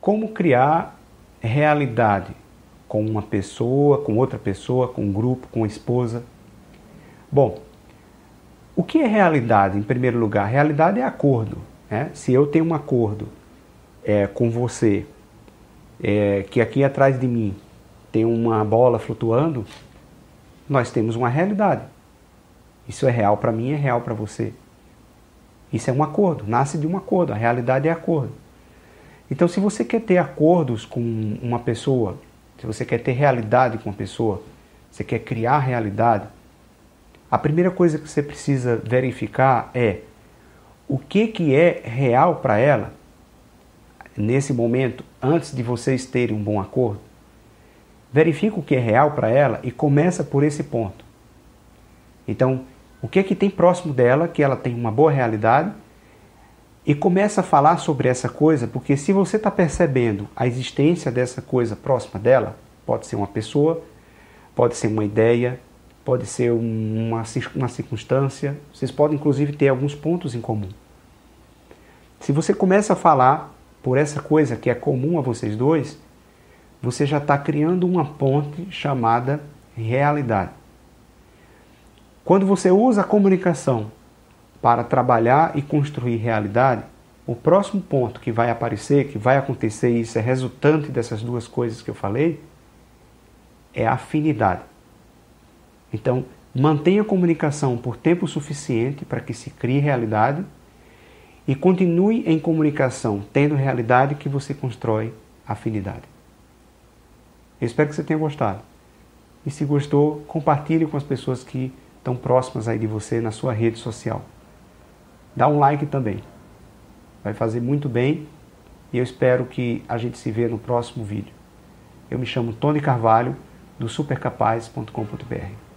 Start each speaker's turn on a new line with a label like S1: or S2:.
S1: Como criar realidade com uma pessoa, com outra pessoa, com um grupo, com a esposa? Bom, o que é realidade em primeiro lugar? Realidade é acordo. Né? Se eu tenho um acordo é, com você, é, que aqui atrás de mim tem uma bola flutuando, nós temos uma realidade. Isso é real para mim, é real para você. Isso é um acordo, nasce de um acordo, a realidade é acordo. Então, se você quer ter acordos com uma pessoa, se você quer ter realidade com uma pessoa, você quer criar realidade, a primeira coisa que você precisa verificar é o que, que é real para ela nesse momento, antes de vocês terem um bom acordo. Verifica o que é real para ela e começa por esse ponto. Então, o que é que tem próximo dela, que ela tem uma boa realidade, e começa a falar sobre essa coisa, porque se você está percebendo a existência dessa coisa próxima dela, pode ser uma pessoa, pode ser uma ideia, pode ser uma, uma circunstância, vocês podem inclusive ter alguns pontos em comum. Se você começa a falar por essa coisa que é comum a vocês dois, você já está criando uma ponte chamada realidade. Quando você usa a comunicação para trabalhar e construir realidade, o próximo ponto que vai aparecer, que vai acontecer, e isso é resultante dessas duas coisas que eu falei, é a afinidade. Então, mantenha a comunicação por tempo suficiente para que se crie realidade e continue em comunicação, tendo realidade que você constrói afinidade. Eu espero que você tenha gostado. E se gostou, compartilhe com as pessoas que estão próximas aí de você na sua rede social. Dá um like também. Vai fazer muito bem e eu espero que a gente se vê no próximo vídeo. Eu me chamo Tony Carvalho do supercapaz.com.br.